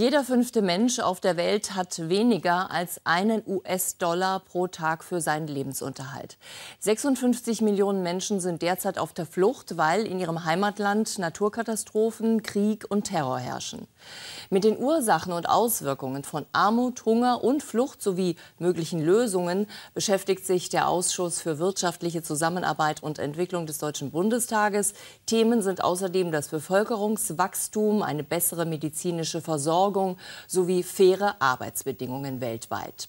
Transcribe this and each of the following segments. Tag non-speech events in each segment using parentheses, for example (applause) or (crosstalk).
Jeder fünfte Mensch auf der Welt hat weniger als einen US-Dollar pro Tag für seinen Lebensunterhalt. 56 Millionen Menschen sind derzeit auf der Flucht, weil in ihrem Heimatland Naturkatastrophen, Krieg und Terror herrschen. Mit den Ursachen und Auswirkungen von Armut, Hunger und Flucht sowie möglichen Lösungen beschäftigt sich der Ausschuss für wirtschaftliche Zusammenarbeit und Entwicklung des Deutschen Bundestages. Themen sind außerdem das Bevölkerungswachstum, eine bessere medizinische Versorgung, Versorgung sowie faire Arbeitsbedingungen weltweit.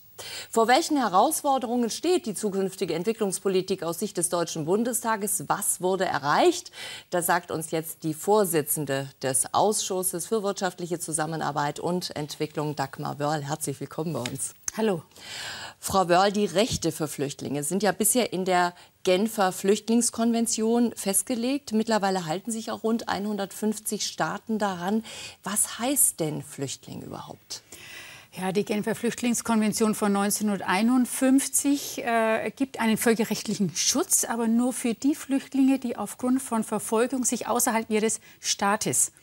Vor welchen Herausforderungen steht die zukünftige Entwicklungspolitik aus Sicht des Deutschen Bundestages? Was wurde erreicht? Das sagt uns jetzt die Vorsitzende des Ausschusses für wirtschaftliche Zusammenarbeit und Entwicklung, Dagmar Wörl. Herzlich willkommen bei uns. Hallo. Frau Wörl, die Rechte für Flüchtlinge sind ja bisher in der Genfer Flüchtlingskonvention festgelegt. Mittlerweile halten sich auch rund 150 Staaten daran. Was heißt denn Flüchtling überhaupt? Ja, die Genfer Flüchtlingskonvention von 1951 äh, gibt einen völkerrechtlichen Schutz, aber nur für die Flüchtlinge, die aufgrund von Verfolgung sich außerhalb ihres Staates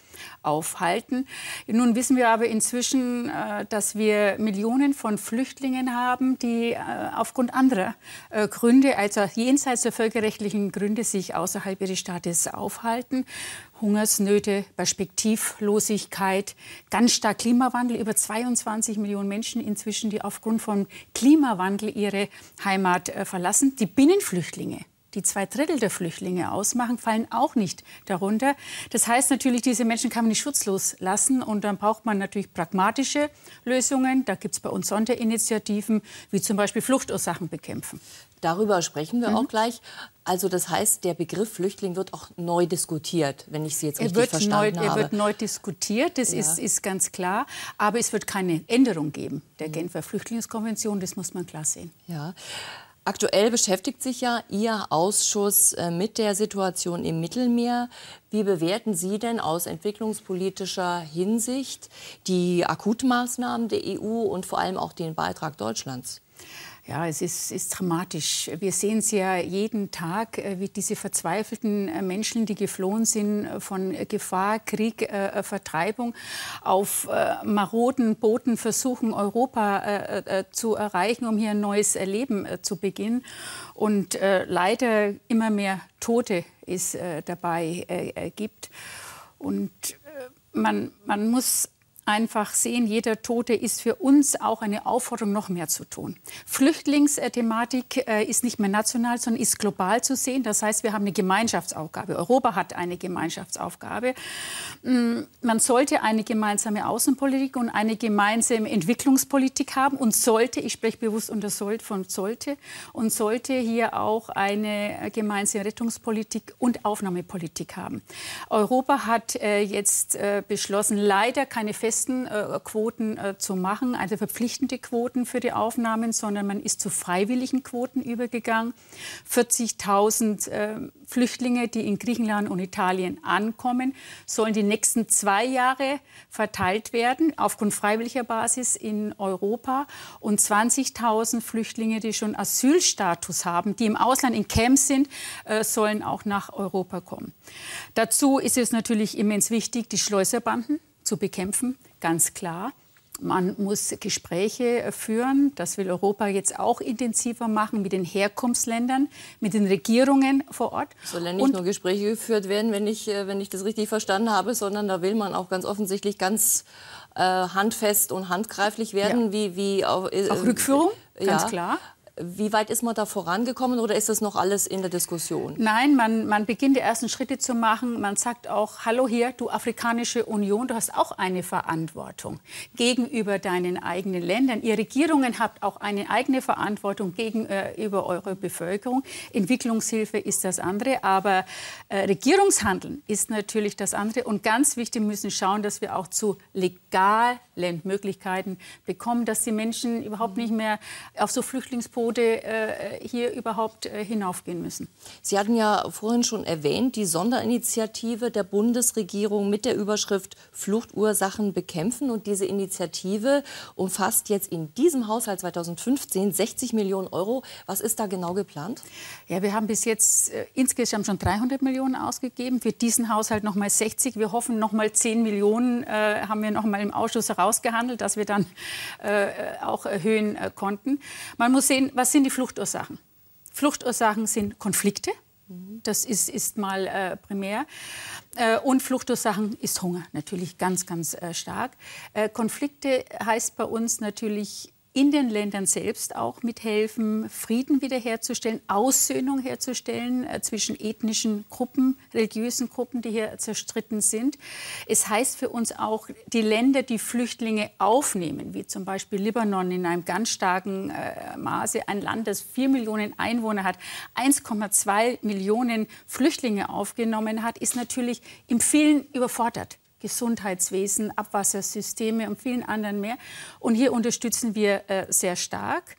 aufhalten. Nun wissen wir aber inzwischen, äh, dass wir Millionen von Flüchtlingen haben, die äh, aufgrund anderer äh, Gründe, also jenseits der völkerrechtlichen Gründe, sich außerhalb ihres Staates aufhalten. Hungersnöte, Perspektivlosigkeit, ganz stark Klimawandel. Über 22 Millionen Menschen inzwischen, die aufgrund von Klimawandel ihre Heimat verlassen. Die Binnenflüchtlinge, die zwei Drittel der Flüchtlinge ausmachen, fallen auch nicht darunter. Das heißt natürlich, diese Menschen kann man nicht schutzlos lassen. Und dann braucht man natürlich pragmatische Lösungen. Da gibt es bei uns Sonderinitiativen, wie zum Beispiel Fluchtursachen bekämpfen. Darüber sprechen wir mhm. auch gleich. Also das heißt, der Begriff Flüchtling wird auch neu diskutiert, wenn ich Sie jetzt richtig er wird verstanden neu, habe. Er wird neu diskutiert, das ja. ist, ist ganz klar. Aber es wird keine Änderung geben der mhm. Genfer Flüchtlingskonvention, das muss man klar sehen. Ja. Aktuell beschäftigt sich ja Ihr Ausschuss äh, mit der Situation im Mittelmeer. Wie bewerten Sie denn aus entwicklungspolitischer Hinsicht die Akutmaßnahmen der EU und vor allem auch den Beitrag Deutschlands? Ja, es ist, ist, dramatisch. Wir sehen es ja jeden Tag, äh, wie diese verzweifelten äh, Menschen, die geflohen sind äh, von Gefahr, Krieg, Vertreibung, auf maroden Booten versuchen, Europa zu erreichen, um hier ein neues Leben zu beginnen. Und leider immer mehr Tote es dabei gibt. Und man, man muss einfach sehen, jeder Tote ist für uns auch eine Aufforderung, noch mehr zu tun. Flüchtlingsthematik äh, ist nicht mehr national, sondern ist global zu sehen. Das heißt, wir haben eine Gemeinschaftsaufgabe. Europa hat eine Gemeinschaftsaufgabe. Mm, man sollte eine gemeinsame Außenpolitik und eine gemeinsame Entwicklungspolitik haben und sollte, ich spreche bewusst unter sollte von sollte, und sollte hier auch eine gemeinsame Rettungspolitik und Aufnahmepolitik haben. Europa hat äh, jetzt äh, beschlossen, leider keine feste festen äh, Quoten äh, zu machen, also verpflichtende Quoten für die Aufnahmen, sondern man ist zu freiwilligen Quoten übergegangen. 40.000 äh, Flüchtlinge, die in Griechenland und Italien ankommen, sollen die nächsten zwei Jahre verteilt werden, aufgrund freiwilliger Basis in Europa. Und 20.000 Flüchtlinge, die schon Asylstatus haben, die im Ausland in Camps sind, äh, sollen auch nach Europa kommen. Dazu ist es natürlich immens wichtig, die Schleuserbanden zu bekämpfen, ganz klar. Man muss Gespräche führen. Das will Europa jetzt auch intensiver machen mit den Herkunftsländern, mit den Regierungen vor Ort. Sollen nicht Und nur Gespräche geführt werden, wenn ich, äh, wenn ich das richtig verstanden habe, sondern da will man auch ganz offensichtlich ganz äh, handfest und handgreiflich werden. Ja. Wie, wie auch, äh, auch Rückführung, ganz ja. klar. Wie weit ist man da vorangekommen oder ist das noch alles in der Diskussion? Nein, man, man beginnt die ersten Schritte zu machen. Man sagt auch, hallo hier, du Afrikanische Union, du hast auch eine Verantwortung gegenüber deinen eigenen Ländern. Ihr Regierungen habt auch eine eigene Verantwortung gegenüber eurer Bevölkerung. Entwicklungshilfe ist das andere, aber äh, Regierungshandeln ist natürlich das andere. Und ganz wichtig, wir müssen schauen, dass wir auch zu legalen Möglichkeiten bekommen, dass die Menschen überhaupt nicht mehr auf so Flüchtlingsbooten Quote äh, hier überhaupt äh, hinaufgehen müssen. Sie hatten ja vorhin schon erwähnt, die Sonderinitiative der Bundesregierung mit der Überschrift Fluchtursachen bekämpfen. Und diese Initiative umfasst jetzt in diesem Haushalt 2015 60 Millionen Euro. Was ist da genau geplant? Ja, wir haben bis jetzt äh, insgesamt schon 300 Millionen ausgegeben. Für diesen Haushalt noch mal 60. Wir hoffen, noch mal 10 Millionen äh, haben wir noch mal im Ausschuss herausgehandelt, dass wir dann äh, auch erhöhen äh, konnten. Man muss sehen, was sind die Fluchtursachen? Fluchtursachen sind Konflikte. Das ist, ist mal äh, primär. Äh, und Fluchtursachen ist Hunger, natürlich ganz, ganz äh, stark. Äh, Konflikte heißt bei uns natürlich in den Ländern selbst auch mithelfen, Frieden wiederherzustellen, Aussöhnung herzustellen äh, zwischen ethnischen Gruppen, religiösen Gruppen, die hier zerstritten sind. Es heißt für uns auch, die Länder, die Flüchtlinge aufnehmen, wie zum Beispiel Libanon in einem ganz starken äh, Maße, ein Land, das vier Millionen Einwohner hat, 1,2 Millionen Flüchtlinge aufgenommen hat, ist natürlich im vielen überfordert. Gesundheitswesen, Abwassersysteme und vielen anderen mehr. Und hier unterstützen wir äh, sehr stark.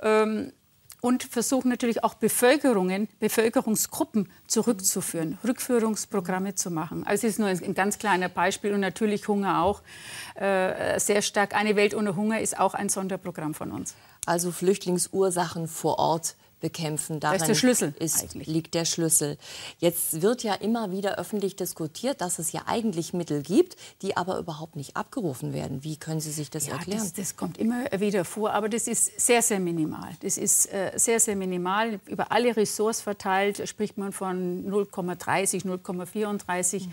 Ähm, und versuchen natürlich auch Bevölkerungen, Bevölkerungsgruppen zurückzuführen, Rückführungsprogramme zu machen. Also es ist nur ein ganz kleiner Beispiel und natürlich Hunger auch äh, sehr stark. Eine Welt ohne Hunger ist auch ein Sonderprogramm von uns. Also Flüchtlingsursachen vor Ort bekämpfen. Darin das ist der Schlüssel ist, liegt der Schlüssel. Jetzt wird ja immer wieder öffentlich diskutiert, dass es ja eigentlich Mittel gibt, die aber überhaupt nicht abgerufen werden. Wie können Sie sich das ja, erklären? Das, das, kommt immer wieder vor, aber das ist sehr, sehr minimal. Das ist äh, sehr, sehr minimal. Über alle Ressorts verteilt spricht man von 0,30, 0,34 mhm.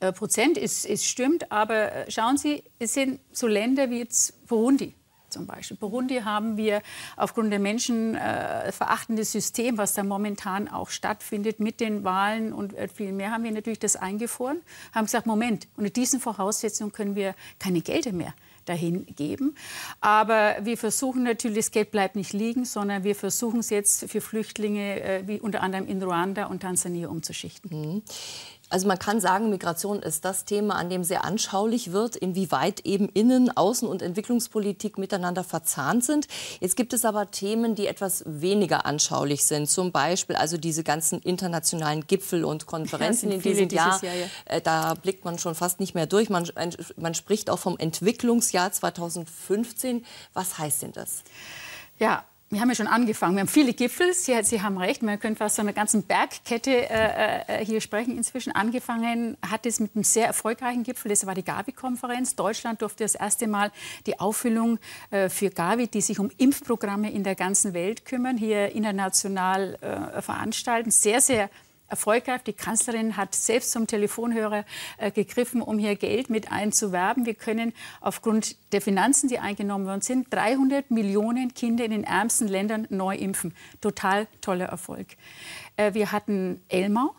äh, Prozent. Es, es stimmt, aber äh, schauen Sie, es sind so Länder wie jetzt Burundi zum Beispiel. Burundi haben wir aufgrund der menschenverachtenden äh, System, was da momentan auch stattfindet mit den Wahlen und äh, viel mehr, haben wir natürlich das eingefroren, haben gesagt, Moment, unter diesen Voraussetzungen können wir keine Gelder mehr dahin geben. Aber wir versuchen natürlich, das Geld bleibt nicht liegen, sondern wir versuchen es jetzt für Flüchtlinge äh, wie unter anderem in Ruanda und Tansania umzuschichten. Mhm. Also man kann sagen, Migration ist das Thema, an dem sehr anschaulich wird, inwieweit eben Innen-, Außen- und Entwicklungspolitik miteinander verzahnt sind. Jetzt gibt es aber Themen, die etwas weniger anschaulich sind. Zum Beispiel also diese ganzen internationalen Gipfel und Konferenzen in diesem Jahr. Jahr ja. Äh, da blickt man schon fast nicht mehr durch. Man, man spricht auch vom Entwicklungsjahr 2015. Was heißt denn das? Ja, wir haben ja schon angefangen. Wir haben viele Gipfel. Sie, Sie haben recht. Man könnte fast so einer ganzen Bergkette äh, äh, hier sprechen. Inzwischen angefangen hat es mit einem sehr erfolgreichen Gipfel. Das war die Gavi-Konferenz. Deutschland durfte das erste Mal die Auffüllung äh, für Gavi, die sich um Impfprogramme in der ganzen Welt kümmern, hier international äh, veranstalten. Sehr, sehr erfolgreich. Die Kanzlerin hat selbst zum Telefonhörer äh, gegriffen, um hier Geld mit einzuwerben. Wir können aufgrund der Finanzen, die eingenommen worden sind, 300 Millionen Kinder in den ärmsten Ländern neu impfen. Total toller Erfolg. Äh, wir hatten Elmau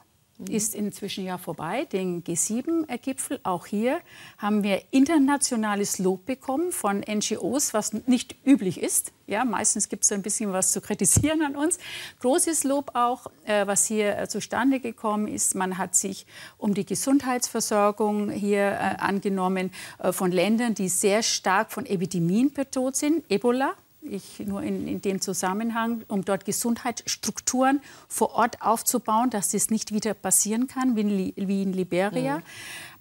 ist inzwischen ja vorbei, den G7-Gipfel. Auch hier haben wir internationales Lob bekommen von NGOs, was nicht üblich ist. Ja, meistens gibt es ein bisschen was zu kritisieren an uns. Großes Lob auch, äh, was hier äh, zustande gekommen ist. Man hat sich um die Gesundheitsversorgung hier äh, angenommen äh, von Ländern, die sehr stark von Epidemien bedroht sind. Ebola ich nur in, in, dem Zusammenhang, um dort Gesundheitsstrukturen vor Ort aufzubauen, dass das nicht wieder passieren kann, wie in, wie in Liberia. Mhm.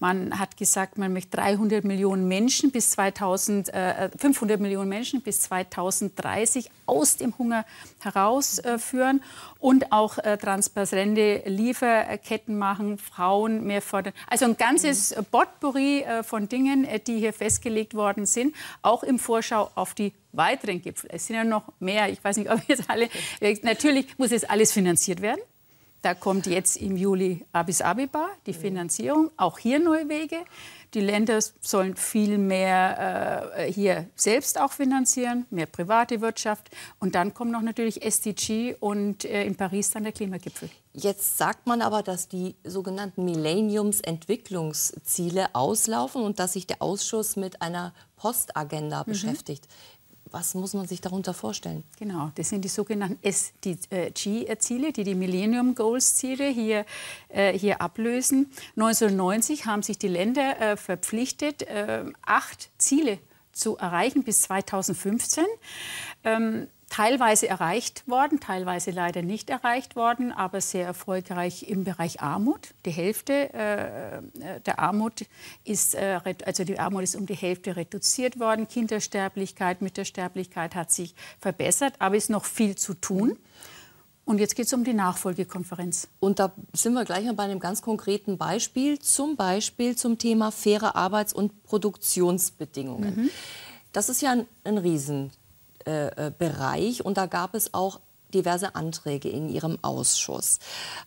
Man hat gesagt, man möchte 300 Millionen Menschen bis 2000, äh, 500 Millionen Menschen bis 2030 aus dem Hunger herausführen und auch äh, transparente Lieferketten machen, Frauen mehr fördern. Also ein ganzes mhm. Potpourri äh, von Dingen, äh, die hier festgelegt worden sind, auch im Vorschau auf die weiteren Gipfel. Es sind ja noch mehr. Ich weiß nicht, ob jetzt alle. Natürlich muss es alles finanziert werden. Da kommt jetzt im Juli Abis Abeba die Finanzierung, auch hier neue Wege. Die Länder sollen viel mehr äh, hier selbst auch finanzieren, mehr private Wirtschaft. Und dann kommt noch natürlich SDG und äh, in Paris dann der Klimagipfel. Jetzt sagt man aber, dass die sogenannten Millenniums-Entwicklungsziele auslaufen und dass sich der Ausschuss mit einer Postagenda mhm. beschäftigt. Was muss man sich darunter vorstellen? Genau, das sind die sogenannten SDG-Ziele, die die Millennium Goals-Ziele hier, äh, hier ablösen. 1990 haben sich die Länder äh, verpflichtet, äh, acht Ziele zu erreichen bis 2015. Ähm, teilweise erreicht worden, teilweise leider nicht erreicht worden, aber sehr erfolgreich im Bereich Armut. Die Hälfte äh, der Armut ist, äh, also die Armut ist um die Hälfte reduziert worden. Kindersterblichkeit, Müttersterblichkeit hat sich verbessert, aber es ist noch viel zu tun. Und jetzt geht es um die Nachfolgekonferenz. Und da sind wir gleich mal bei einem ganz konkreten Beispiel, zum Beispiel zum Thema faire Arbeits- und Produktionsbedingungen. Mhm. Das ist ja ein, ein Riesenbereich äh, und da gab es auch diverse Anträge in ihrem Ausschuss.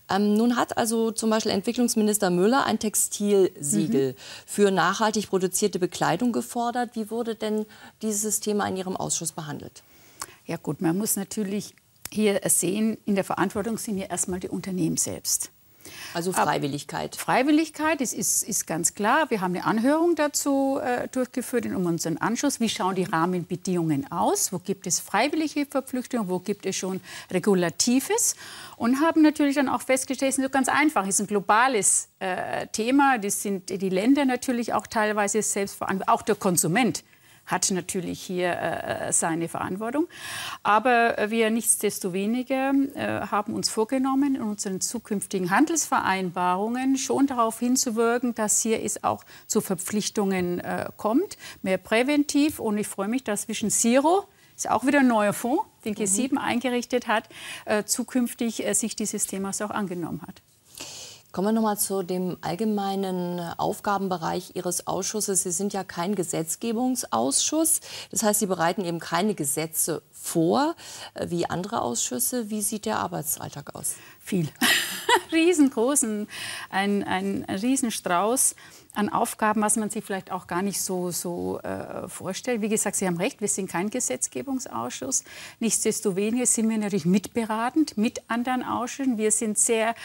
Ähm, nun hat also zum Beispiel Entwicklungsminister Müller ein Textilsiegel mhm. für nachhaltig produzierte Bekleidung gefordert. Wie wurde denn dieses Thema in Ihrem Ausschuss behandelt? Ja gut, man muss natürlich hier sehen, in der Verantwortung sind ja erstmal die Unternehmen selbst. Also Freiwilligkeit. Aber Freiwilligkeit ist, ist, ist, ganz klar. Wir haben eine Anhörung dazu äh, durchgeführt in unserem Anschluss. Wie schauen die Rahmenbedingungen aus? Wo gibt es freiwillige Verpflichtungen? Wo gibt es schon Regulatives? Und haben natürlich dann auch festgestellt, es ist ganz einfach. Es ist ein globales äh, Thema. Das sind die Länder natürlich auch teilweise selbst verantwortlich. Auch der Konsument hat natürlich hier äh, seine Verantwortung. Aber wir nichtsdestoweniger äh, haben uns vorgenommen, in unseren zukünftigen Handelsvereinbarungen schon darauf hinzuwirken, dass hier es auch zu Verpflichtungen äh, kommt, mehr präventiv. Und ich freue mich, dass zwischen Zero ist auch wieder ein neuer Fonds, den G7 mhm. eingerichtet hat, äh, zukünftig äh, sich dieses Themas auch angenommen hat. Kommen wir noch mal zu dem allgemeinen Aufgabenbereich Ihres Ausschusses. Sie sind ja kein Gesetzgebungsausschuss. Das heißt, Sie bereiten eben keine Gesetze vor äh, wie andere Ausschüsse. Wie sieht der Arbeitsalltag aus? Viel. (laughs) Riesengroßen, ein, ein Riesenstrauß an Aufgaben, was man sich vielleicht auch gar nicht so, so äh, vorstellt. Wie gesagt, Sie haben recht, wir sind kein Gesetzgebungsausschuss. Nichtsdestoweniger sind wir natürlich mitberatend mit anderen Ausschüssen. Wir sind sehr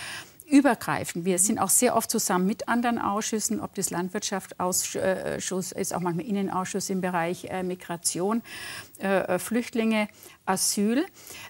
übergreifend. Wir sind auch sehr oft zusammen mit anderen Ausschüssen, ob das Landwirtschaftsausschuss ist, auch manchmal Innenausschuss im Bereich äh, Migration, äh, äh Flüchtlinge, Asyl.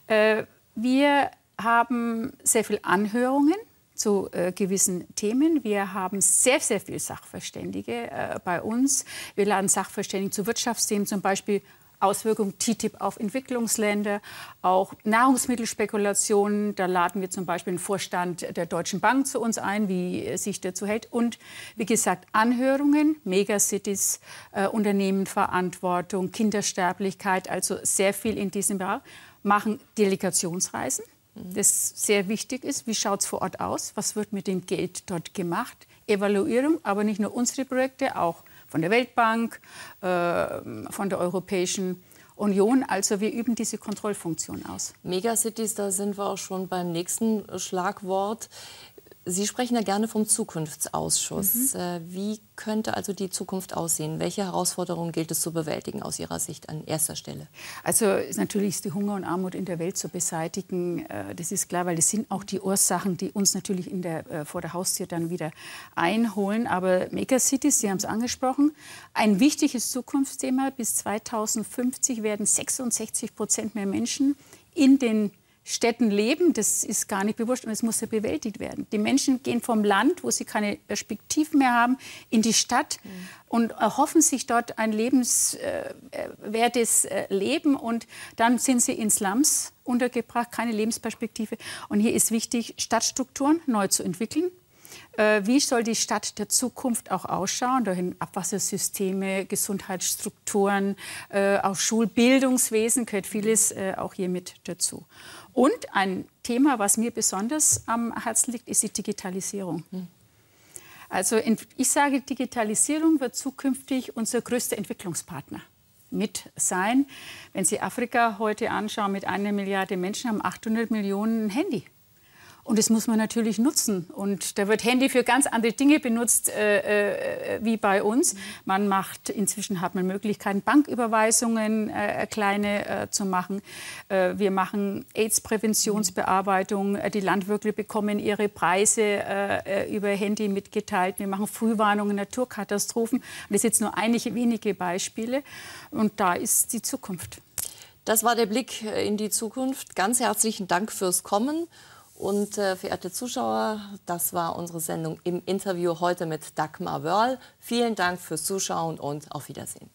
Äh, wir haben sehr viele Anhörungen zu äh, gewissen Themen. Wir haben sehr, sehr viele Sachverständige äh, bei uns. Wir laden Sachverständige zu Wirtschaftsthemen, zum Beispiel Auswirkungen TTIP auf Entwicklungsländer, auch Nahrungsmittelspekulationen. Da laden wir zum Beispiel den Vorstand der Deutschen Bank zu uns ein, wie sich dazu hält. Und wie gesagt, Anhörungen, Megacities, äh, Unternehmenverantwortung, Kindersterblichkeit, also sehr viel in diesem Bereich. Machen Delegationsreisen, das sehr wichtig ist. Wie schaut es vor Ort aus? Was wird mit dem Geld dort gemacht? Evaluierung, aber nicht nur unsere Projekte, auch von der Weltbank, äh, von der Europäischen Union. Also wir üben diese Kontrollfunktion aus. Megacities, da sind wir auch schon beim nächsten Schlagwort. Sie sprechen ja gerne vom Zukunftsausschuss. Mhm. Wie könnte also die Zukunft aussehen? Welche Herausforderungen gilt es zu bewältigen aus Ihrer Sicht an erster Stelle? Also natürlich ist die Hunger und Armut in der Welt zu beseitigen. Äh, das ist klar, weil das sind auch die Ursachen, die uns natürlich in der, äh, vor der Haustür dann wieder einholen. Aber Megacities, Sie haben es angesprochen, ein wichtiges Zukunftsthema. Bis 2050 werden 66 Prozent mehr Menschen in den Städten leben, das ist gar nicht bewusst und es muss ja bewältigt werden. Die Menschen gehen vom Land, wo sie keine Perspektiven mehr haben, in die Stadt mhm. und erhoffen sich dort ein lebenswertes äh, Leben und dann sind sie in Slums untergebracht, keine Lebensperspektive. Und hier ist wichtig, Stadtstrukturen neu zu entwickeln. Äh, wie soll die Stadt der Zukunft auch ausschauen? Dahin Abwassersysteme, Gesundheitsstrukturen, äh, auch Schulbildungswesen gehört vieles auch hier mit dazu. Und ein Thema, was mir besonders am Herzen liegt, ist die Digitalisierung. Also ich sage, Digitalisierung wird zukünftig unser größter Entwicklungspartner mit sein. Wenn Sie Afrika heute anschauen, mit einer Milliarde Menschen haben 800 Millionen Handy. Und das muss man natürlich nutzen. Und da wird Handy für ganz andere Dinge benutzt äh, äh, wie bei uns. Man macht, inzwischen hat man Möglichkeiten, Banküberweisungen äh, kleine äh, zu machen. Äh, wir machen AIDS-Präventionsbearbeitung. Äh, die Landwirte bekommen ihre Preise über Handy mitgeteilt. Wir machen Frühwarnungen, Naturkatastrophen. Das sind jetzt nur einige wenige Beispiele. Und da ist die Zukunft. Das war der Blick in die Zukunft. Ganz herzlichen Dank fürs Kommen. Und äh, verehrte Zuschauer, das war unsere Sendung im Interview heute mit Dagmar Wörl. Vielen Dank fürs Zuschauen und auf Wiedersehen.